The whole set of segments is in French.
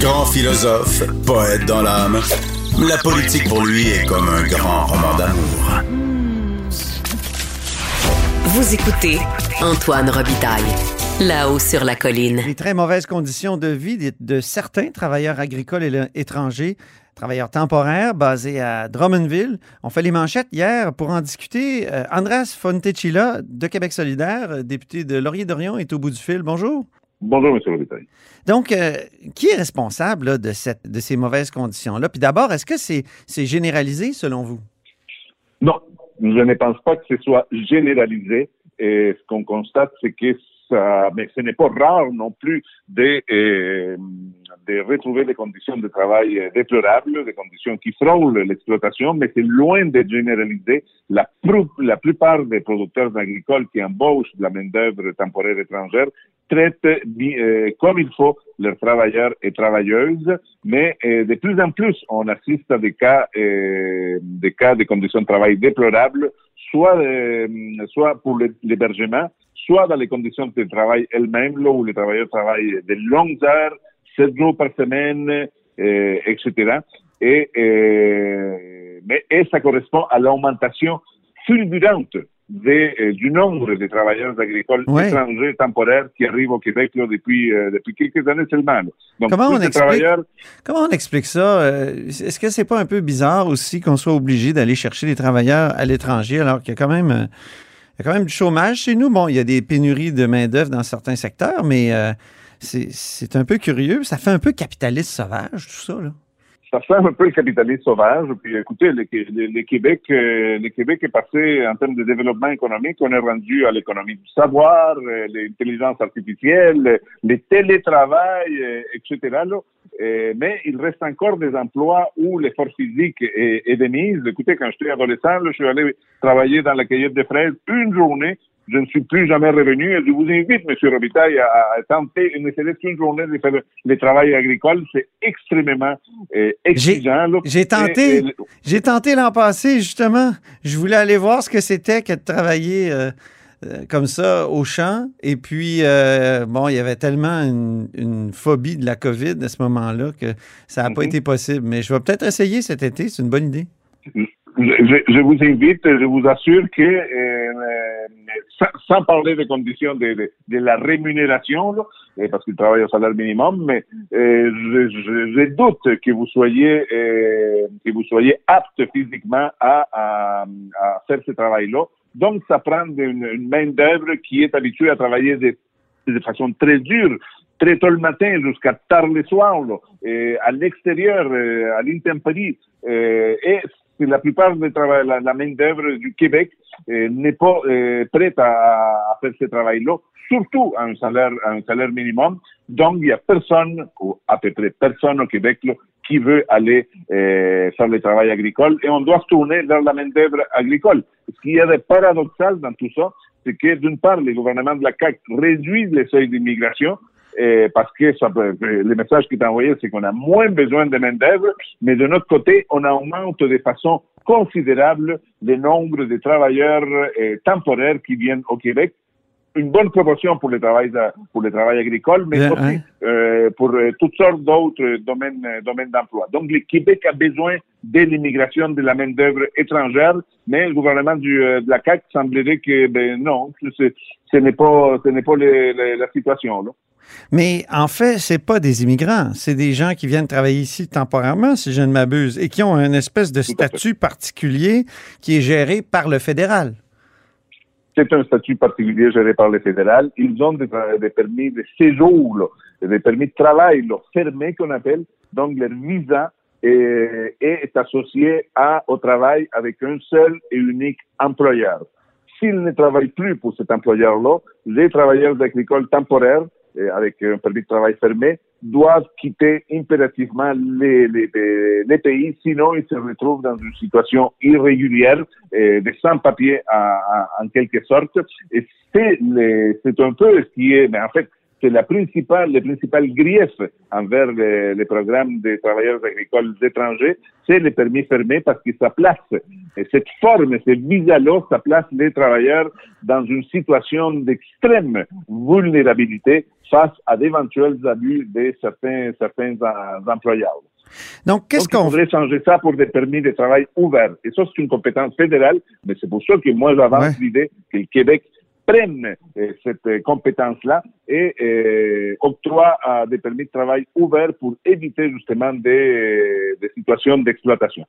Grand philosophe, poète dans l'âme, la politique pour lui est comme un grand roman d'amour. Vous écoutez Antoine Robitaille, là-haut sur la colline. Les très mauvaises conditions de vie de, de certains travailleurs agricoles et le- étrangers, travailleurs temporaires basés à Drummondville. On fait les manchettes hier pour en discuter. Euh, Andras Fontecilla de Québec solidaire, député de Laurier-Dorion, est au bout du fil. Bonjour. Bonjour, M. Robitaille. Donc, euh, qui est responsable là, de, cette, de ces mauvaises conditions-là? Puis d'abord, est-ce que c'est généralisé selon vous? Non, je ne pense pas que ce soit généralisé. Et ce qu'on constate, c'est que ça, mais ce n'est pas rare non plus de, euh, de retrouver des conditions de travail euh, déplorables, des conditions qui frôlent l'exploitation, mais c'est loin d'être généralisé. La, la plupart des producteurs agricoles qui embauchent de la main-d'œuvre temporaire étrangère traitent euh, comme il faut leurs travailleurs et travailleuses, mais euh, de plus en plus, on assiste à des cas, euh, des cas de conditions de travail déplorables, soit, soit pour l'hébergement, soit dans les conditions de travail elles-mêmes, où les travailleurs travaillent de longues heures, sept jours par semaine, etc. Et, mais, et ça correspond à l'augmentation fulgurante des, euh, du nombre de travailleurs agricoles Ouais. étrangers temporaires qui arrivent au Québec là, depuis, euh, depuis quelques années seulement. Donc, Comment on explique- travailleurs Comment on explique ça? Euh, Est-ce que c'est pas un peu bizarre aussi qu'on soit obligé d'aller chercher des travailleurs à l'étranger alors qu'il y a quand même euh, il y a quand même du chômage chez nous? Bon, il y a des pénuries de main-d'œuvre dans certains secteurs, mais euh, c'est c'est un peu curieux. Ça fait un peu capitaliste sauvage, tout ça. Là. Ça fait un peu le capitalisme sauvage. Puis écoutez, le, Québec, euh, le Québec est passé en termes de développement économique, on est rendu à l'économie du savoir, euh, l'intelligence artificielle, le télétravail, euh, etc. mais il reste encore des emplois où l'effort physique est, est. Écoutez, quand j'étais adolescent, je suis allé travailler dans la cueillette de fraises une journée. Je ne suis plus jamais revenu et je vous invite, M. Robitaille, à, à tenter une serait une journée de faire le travail agricole. C'est extrêmement euh, exigeant. J'ai tenté, j'ai tenté l'an passé, justement. Je voulais aller voir ce que c'était que de travailler euh, euh, comme ça au champ. Et puis, euh, bon, il y avait tellement une, une phobie de la COVID à ce moment-là que ça n'a pas Mhm. été possible. Mais je vais peut-être essayer cet été, c'est une bonne idée. je, je- vous invite, je vous assure que, sans, parler des conditions de, la rémunération, euh, parce qu'il travaille au salaire minimum, mais euh, je, doute que vous soyez euh, que vous soyez apte physiquement à, faire ce travail-là. Donc, ça prend une, main d'œuvre qui est habituée à travailler de, façon très dure, très tôt le matin jusqu'à tard le soir, et à l'extérieur, euh, à l'intempérie. Et la plupart des trava- la, la main-d'œuvre du Québec euh, n'est pas euh, prête à, faire ce travail-là, surtout à un salaire, minimum. Donc, il y a personne, ou à peu près personne au Québec, qui veut aller euh, faire le travail agricole et on doit se tourner vers la main-d'œuvre agricole. Ce qui est paradoxal dans tout ça, c'est que d'une part, les gouvernements de la CAQ réduisent les seuils d'immigration, euh, parce que ça peut, le message qui est envoyé, c'est qu'on a moins besoin de main-d'œuvre, mais de notre côté, on augmente de façon considérable le nombre de travailleurs euh, temporaires qui viennent au Québec. Une bonne proportion pour le travail, pour le travail agricole, mais Bien, aussi hein. euh, pour euh, toutes sortes d'autres domaines, euh, domaines d'emploi. Donc, le Québec a besoin de l'immigration de la main-d'œuvre étrangère, mais le gouvernement du, de la CAQ semblerait que, ben non, ce, ce n'est pas, ce n'est pas le- le- la situation, là. Mais en fait, c'est pas des immigrants, c'est des gens qui viennent travailler ici temporairement, si je ne m'abuse, et qui ont une espèce de statut particulier qui est géré par le fédéral. C'est un statut particulier géré par le fédéral. Ils ont des, des permis de séjour, là, des permis de travail là, fermés qu'on appelle. Donc, leur visa est, est associé à, au travail avec un seul et unique employeur. S'ils ne travaillent plus pour cet employeur-là, les travailleurs agricoles temporaires, euh, avec un permis de travail fermé, doivent quitter impérativement les, les, pays, sinon ils se retrouvent dans une situation irrégulière, euh, de sans-papiers en quelque sorte. Et c'est un peu ce qui est, mais en fait, c'est la principale, le principal grief envers les, les, programmes des travailleurs agricoles étrangers, c'est les permis fermés parce que ça place, et cette forme, ce visa-là, ça place les travailleurs dans une situation d'extrême vulnérabilité face à d'éventuels abus de certains, certains employeurs. Donc, qu'est-ce qu'on voudrait changer ça pour des permis de travail ouverts. Et ça, c'est une compétence fédérale, mais c'est pour ça que moi, j'avance l'idée que le Québec prenne euh, cette euh, compétence-là et euh, octroie des permis de travail ouverts pour éviter justement des, des situations d'exploitation.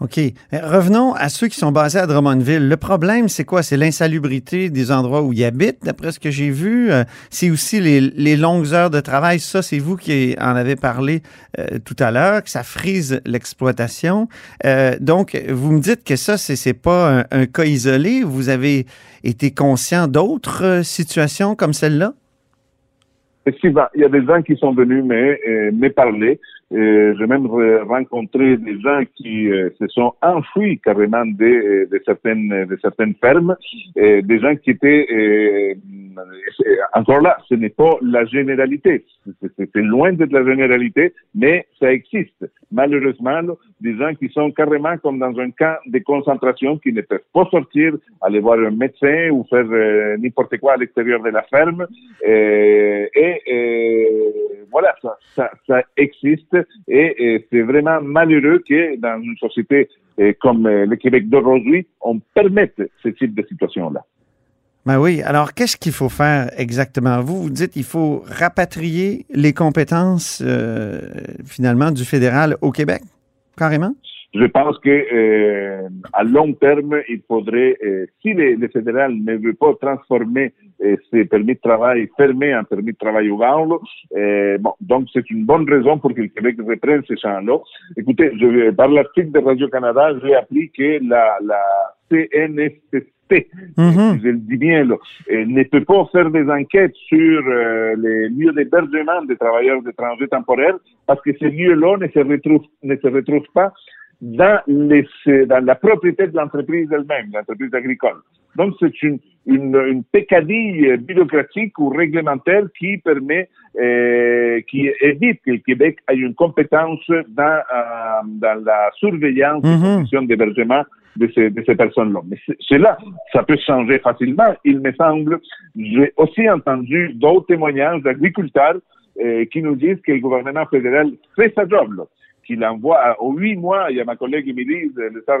OK. Revenons à ceux qui sont basés à Drummondville. Le problème, c'est quoi? C'est l'insalubrité des endroits où ils habitent, d'après ce que j'ai vu. C'est aussi les, les, longues heures de travail. Ça, c'est vous qui en avez parlé euh, tout à l'heure, que ça frise l'exploitation. Euh, donc, vous me dites que ça, c'est pas un, un, cas isolé. Vous avez été conscient d'autres euh, situations comme celle-là? Effectivement, il y a des gens qui sont venus me, me parler j'ai même rencontré des gens qui euh, se sont enfouis carrément de, euh, de, certaines, de certaines fermes, et des gens qui étaient euh, encore là, ce n'est pas la généralité, c'est loin d'être la généralité, mais ça existe. Malheureusement, des gens qui sont carrément comme dans un camp de concentration, qui ne peuvent pas sortir, aller voir un médecin ou faire n'importe quoi à l'extérieur de la ferme, et, et voilà, ça, existe et, c'est vraiment malheureux que dans une société euh, comme euh, le Québec d'aujourd'hui, on permette ce type de situation-là. Ben oui. Alors, qu'est-ce qu'il faut faire exactement? Vous, vous dites qu'il faut rapatrier les compétences, euh, finalement, du fédéral au Québec, carrément? Je pense que euh, à long terme, il faudrait, euh, si le, fédéral ne veut pas transformer ses permis de travail fermés en permis de travail ouvert, bon, donc c'est une bonne raison pour que le Québec reprenne ces champs-là. Écoutez, je, par l'article de Radio-Canada, j'ai appris que la, la CNSST, mm-hmm. je le dis bien, là, ne peut pas faire des enquêtes sur les lieux d'hébergement des travailleurs étrangers temporaires parce que ces lieux-là ne se retrouvent, ne se retrouvent pas dans, les, dans la propriété de l'entreprise elle-même, l'entreprise agricole. Donc, c'est une, une, une, pécadille bureaucratique ou réglementaire qui permet, euh, qui évite que le Québec ait une compétence dans, euh, dans la surveillance des mm-hmm. conditions d'hébergement de ces, de ces personnes-là. Mais cela, ça peut changer facilement. Il me semble, j'ai aussi entendu d'autres témoignages d'agriculteurs euh, qui nous disent que le gouvernement fédéral fait sa job. Qu'il envoie aux huit mois. Il y a ma collègue Émilie, le star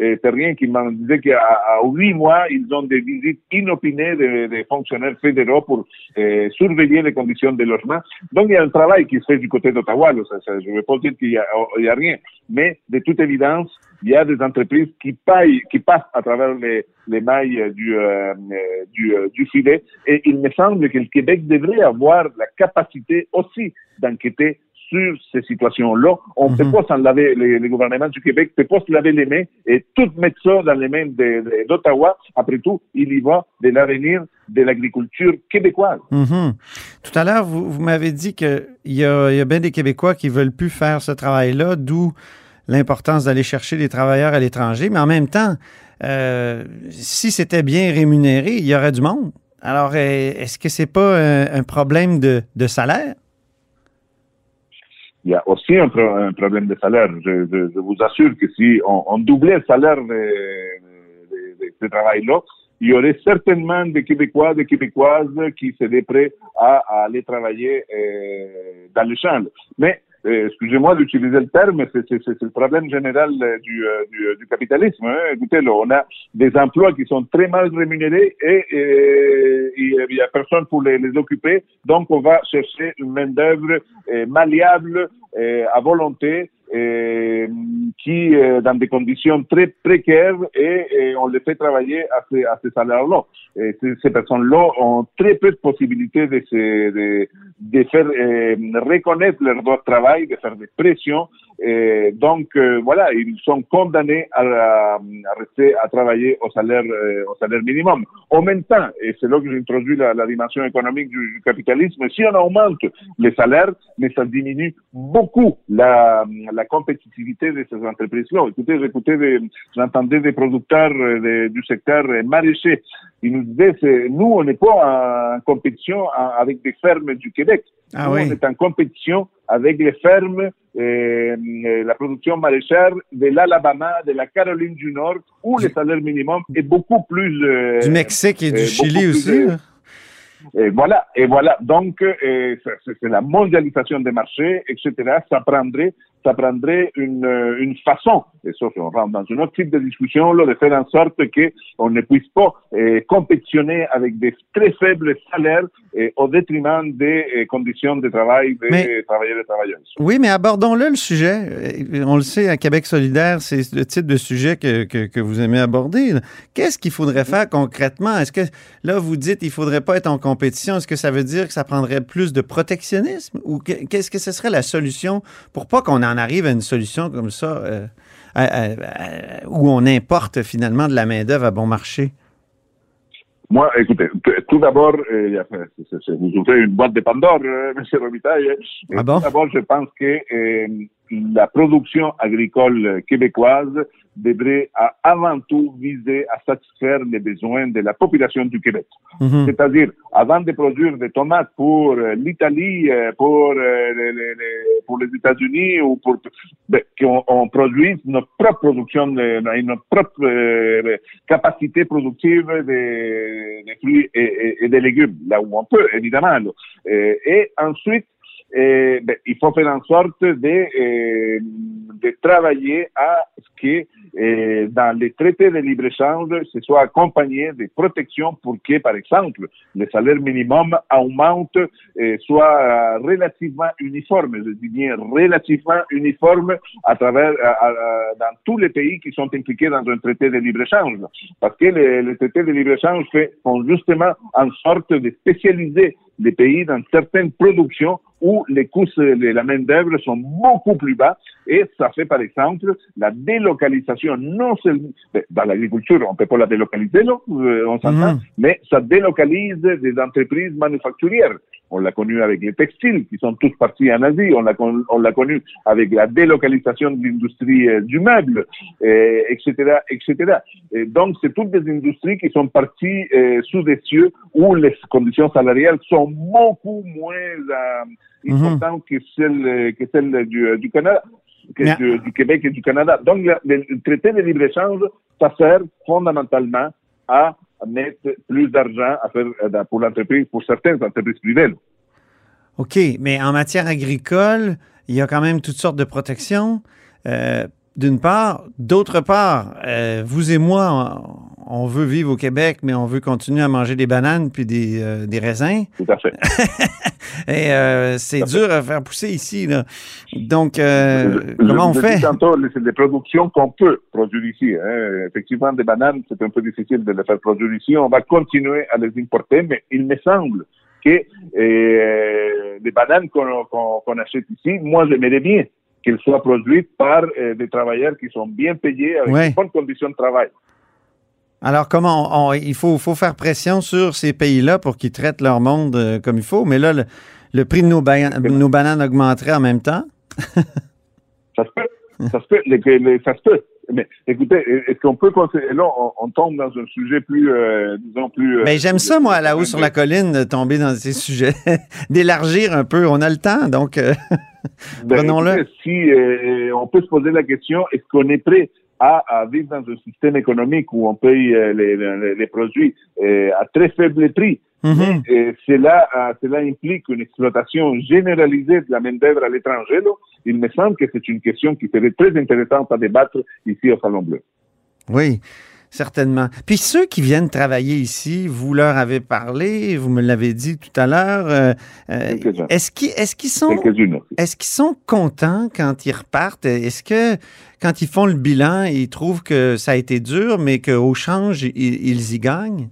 euh, terrien, qui m'a disait qu'à huit mois, ils ont des visites inopinées des, fonctionnaires fédéraux pour euh, surveiller les conditions de logement. Donc, il y a un travail qui se fait du côté d'Ottawa. Je ne veux pas dire qu'il n'y a, a, rien, mais de toute évidence, il y a des entreprises qui qui passent à travers les, les mailles euh, du filet. Et il me semble que le Québec devrait avoir la capacité aussi d'enquêter sur ces situations-là. On ne peut mhm. pas s'en laver, les, gouvernements du Québec ne peut pas se laver les mains et tout mettre ça dans les mains d'Ottawa. Après tout, il y va de l'avenir de l'agriculture québécoise. Mhm. Tout à l'heure, vous, vous m'avez dit qu'il y a, y a bien des Québécois qui veulent plus faire ce travail-là, d'où l'importance d'aller chercher des travailleurs à l'étranger. Mais en même temps, euh, si c'était bien rémunéré, il y aurait du monde. Alors, est-ce que c'est pas un, un problème de, de salaire? Il y a aussi un, problème de salaire. Je, vous assure que si on, doublait le salaire de, ce travail-là, il y aurait certainement des Québécois, des Québécoises qui seraient prêts à, aller travailler euh, dans le champ. Mais excusez-moi d'utiliser le terme, c'est le problème général euh, du, euh, du, du, capitalisme. Hein. Écoutez, là, on a des emplois qui sont très mal rémunérés et, il n'y a personne pour les, les, occuper. Donc, on va chercher une main-d'œuvre malléable à volonté euh, qui, euh, dans des conditions très précaires, et, on les fait travailler à ces, à ces salaires-là. Ces personnes-là ont très peu de possibilités de, se, de, faire reconnaître leur droit de travail, de faire des pressions Et donc euh, voilà, ils sont condamnés à, à, rester à travailler au salaire euh, au salaire minimum. En même temps, et c'est là que j'introduis la, la, dimension économique du, du, capitalisme, si on augmente les salaires, mais ça diminue beaucoup la, la compétitivité de ces entreprises-là. Écoutez, j'écoutais, j'entendais des producteurs de, du secteur maraîcher. Ils nous disaient, nous, on n'est pas en compétition avec des fermes du Québec. Ah nous, oui. on est en compétition avec les fermes, euh, la production maraîchère de l'Alabama, de la Caroline du Nord, où le salaire minimum est beaucoup plus... Euh, du Mexique et du euh, Chili aussi. plus, là. et voilà, et voilà. Donc, euh, c'est la mondialisation des marchés, etc. Ça prendrait, ça prendrait une, euh, une façon, et sauf qu'on rentre dans une autre type de discussion, là, de faire en sorte que on ne puisse pas euh, compétitionner avec des très faibles salaires au détriment des euh, conditions de travail des Mais- travailleurs et travailleuses. Oui, mais abordons-le le sujet. On le sait, à Québec solidaire, c'est le type de sujet que, que, que vous aimez aborder. Qu'est-ce qu'il faudrait faire concrètement? Est-ce que là, vous dites qu'il ne faudrait pas être en compétition? Est-ce que ça veut dire que ça prendrait plus de protectionnisme? Ou que- qu'est-ce que ce serait la solution pour pas qu'on en arrive à une solution comme ça euh, à- à- à- où on importe finalement de la main-d'œuvre à bon marché? Moi, écoutez, tout d'abord, euh, vous ouvrez une boîte de Pandore, euh, M. Robitaille. Ah bon? Tout d'abord, je pense que euh, la production agricole québécoise devrait avant tout viser à satisfaire les besoins de la population du Québec. Mhm. C'est-à-dire, avant de produire des tomates pour euh, l'Italie, euh, pour, euh, les, les- les- pour les États-Unis ou pour ben, qu'on on produise notre propre production, notre propre capacité productive des, des fruits et, et- et des légumes, là où on peut, évidemment. et ensuite, il faut faire en sorte de, euh, de travailler à ce que euh, dans les traités de libre-échange, ce soit accompagné de protections pour que, par exemple, le salaire minimum augmente, euh, soit relativement uniforme, je dis bien relativement uniforme à travers, à- à- dans tous les pays qui sont impliqués dans un traité de libre-échange. Parce que les, les traités de libre-échange font justement en sorte de spécialiser les pays dans certaines productions où les coûts de la main-d'œuvre sont beaucoup plus bas et ça fait par exemple la délocalisation non seulement ben, dans l'agriculture, on peut pas la délocaliser, non, Euh, on s'entend, Mhm. mais ça délocalise des entreprises manufacturières. On l'a connu avec les textiles qui sont tous partis en Asie. On l'a con- on l'a connu avec la délocalisation de l'industrie euh, du meuble, euh, etc., etc. Et donc, c'est toutes des industries qui sont parties euh, sous des cieux où les conditions salariales sont beaucoup moins euh, importantes que celles que celles du, euh, du Canada. Que Mais- du, du Québec et du Canada. Donc, le, le traité de libre-échange, ça sert fondamentalement à mettre plus d'argent euh, pour l'entreprise, pour certaines entreprises privées. OK, mais en matière agricole, il y a quand même toutes sortes de protections. Euh, D'une part. D'autre part, euh, vous et moi, on, veut vivre au Québec, mais on veut continuer à manger des bananes puis des, euh, des raisins. Tout à fait. Et euh, c'est dur à faire pousser ici. Là. Donc, euh, Je- comment on fait? tantôt, c'est des productions qu'on peut produire ici. hein. Effectivement, des bananes, c'est un peu difficile de les faire produire ici. On va continuer à les importer, mais il me semble que les bananes qu'on qu'on achète ici, moi, j'aimerais bien qu'elles soient produites par des travailleurs qui sont bien payés avec Ouais. de bonnes conditions de travail. Alors, comment on- on- il faut, faut faire pression sur ces pays-là pour qu'ils traitent leur monde euh, comme il faut. Mais là, le, le prix de nos, ba- nos bananes augmenterait en même temps. Ça se peut. Ça se peut. Les- les- ça se peut. Mais écoutez, est-ce qu'on peut considérer, là, on, on tombe dans un sujet plus, euh, disons, plus... euh, Ben, j'aime ça, moi, là-haut sur la colline, de tomber dans ces sujets, d'élargir un peu. On a le temps, donc Ben, prenons-le. Si on peut se poser la question, est-ce qu'on est prêt à, à vivre dans un système économique où on paye euh, les, les- les produits euh, à très faible prix Mhm. Et cela, euh, cela implique une exploitation généralisée de la main-d'œuvre à l'étranger. Il me semble que c'est une question qui serait très intéressante à débattre ici au Salon Bleu. Oui, certainement. Puis ceux qui viennent travailler ici, vous leur avez parlé, vous me l'avez dit tout à l'heure. euh, euh, est-ce qu'ils sont Quelques-unes aussi. est-ce qu'ils sont contents quand ils repartent? Est-ce que quand ils font le bilan, ils trouvent que ça a été dur, mais qu'au change, ils, ils y gagnent?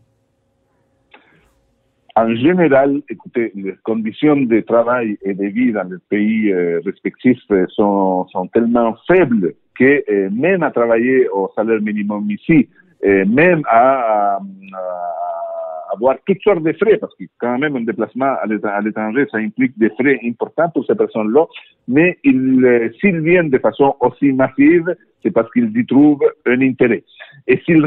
en général, écoutez, les conditions de travail et de vie dans les pays euh, respectifs sont, sont tellement faibles que euh, même à travailler au salaire minimum ici, même à, avoir toutes sortes de frais, parce que quand même un déplacement à l'étranger, ça implique des frais importants pour ces personnes-là, mais euh, s'ils viennent de façon aussi massive, c'est parce qu'ils y trouvent un intérêt. Et s'ils,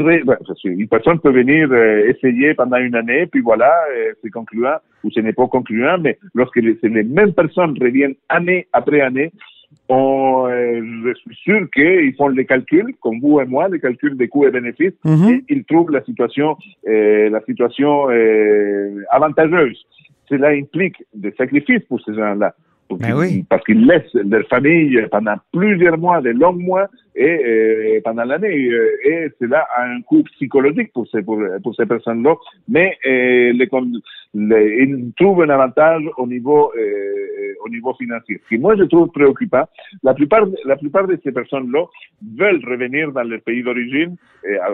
une personne peut venir euh, essayer pendant une année, puis voilà, euh, c'est concluant, ou ce n'est pas concluant, mais lorsque les mêmes personnes reviennent année après année, on, euh, je suis sûr qu'ils font les calculs, comme vous et moi, les calculs des coûts et bénéfices, mhm. et ils trouvent la situation, euh, la situation euh, avantageuse. Cela implique des sacrifices pour ces gens-là. Ben oui. Parce qu'ils laissent leur famille pendant plusieurs mois, de longs mois, et, euh, pendant l'année. Euh, et cela a un coût psychologique pour ces, pour, pour ces personnes-là. Mais euh, les, les, ils trouvent un avantage au niveau, euh, au niveau financier. Ce qui moi je trouve préoccupant, la plupart, la plupart de ces personnes-là veulent revenir dans leur pays d'origine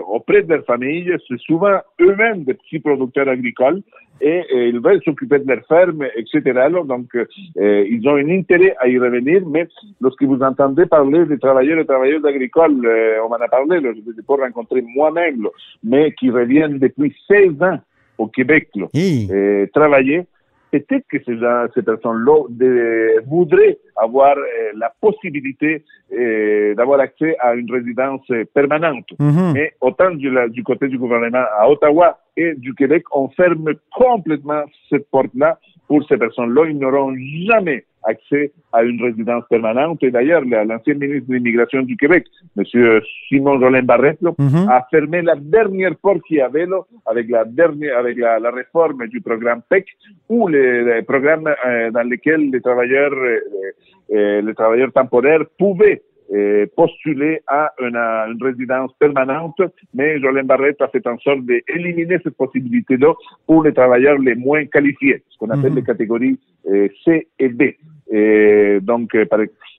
auprès de leur famille. C'est souvent eux-mêmes des petits producteurs agricoles et, ils veulent s'occuper de leur ferme, etc. donc, ils ont un intérêt à y revenir, mais lorsque vous entendez parler des travailleurs et travailleuses agricoles, euh, on m'en a parlé, là, je ne les ai pas rencontrés moi-même, mais qui reviennent depuis 16 ans au Québec là, euh, travailler. Peut-être que ces, ces personnes-là voudraient avoir euh, la possibilité d'avoir accès à une résidence permanente. Mm-hmm. Mais autant du, du côté du gouvernement à Ottawa et du Québec, on ferme complètement cette porte-là pour ces personnes-là. Ils n'auront jamais accès à une résidence permanente. Et d'ailleurs, l'ancien ministre de l'Immigration du Québec, M. Simon Jolin Barrette, mhm. a fermé la dernière porte qu'il y avait là, avec la dernière, avec la, réforme du programme PEC, ou les, programmes euh, dans lesquels les travailleurs, euh, euh, les travailleurs temporaires pouvaient postuler à une, une, résidence permanente, mais Jolin Barrette a fait en sorte d'éliminer cette possibilité-là pour les travailleurs les moins qualifiés, ce qu'on appelle mhm. les catégories C et B. Et donc,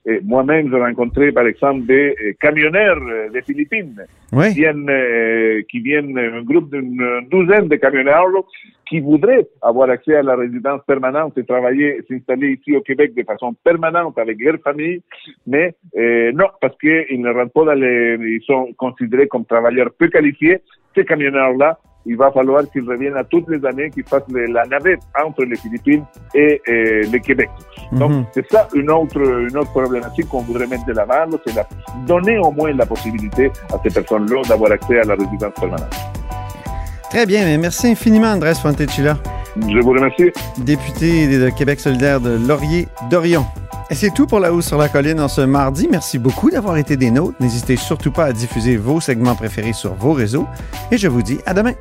euh, moi-même, j'ai rencontré, par exemple, des euh, camionneurs euh, des Philippines qui viennent, qui viennent, un groupe d'une douzaine de camionneurs qui voudraient avoir accès à la résidence permanente et travailler, s'installer ici au Québec de façon permanente avec leur famille, mais non, parce qu'ils ne rentrent pas dans les, ils sont considérés comme travailleurs peu qualifiés. Ces camionneurs-là il va falloir qu'ils reviennent à toutes les années, qu'ils fassent la navette entre les Philippines et, le Québec. Donc, Mhm. c'est ça une autre, une autre problématique qu'on voudrait mettre de l'avant, c'est la, donner au moins la possibilité à ces personnes-là d'avoir accès à la résidence permanente. Très bien, merci infiniment, Andrés Fontecilla. Je vous remercie. Député de Québec solidaire de Laurier-Dorion. Et c'est tout pour La Hausse sur la Colline en ce mardi. Merci beaucoup d'avoir été des nôtres. N'hésitez surtout pas à diffuser vos segments préférés sur vos réseaux. Et je vous dis à demain.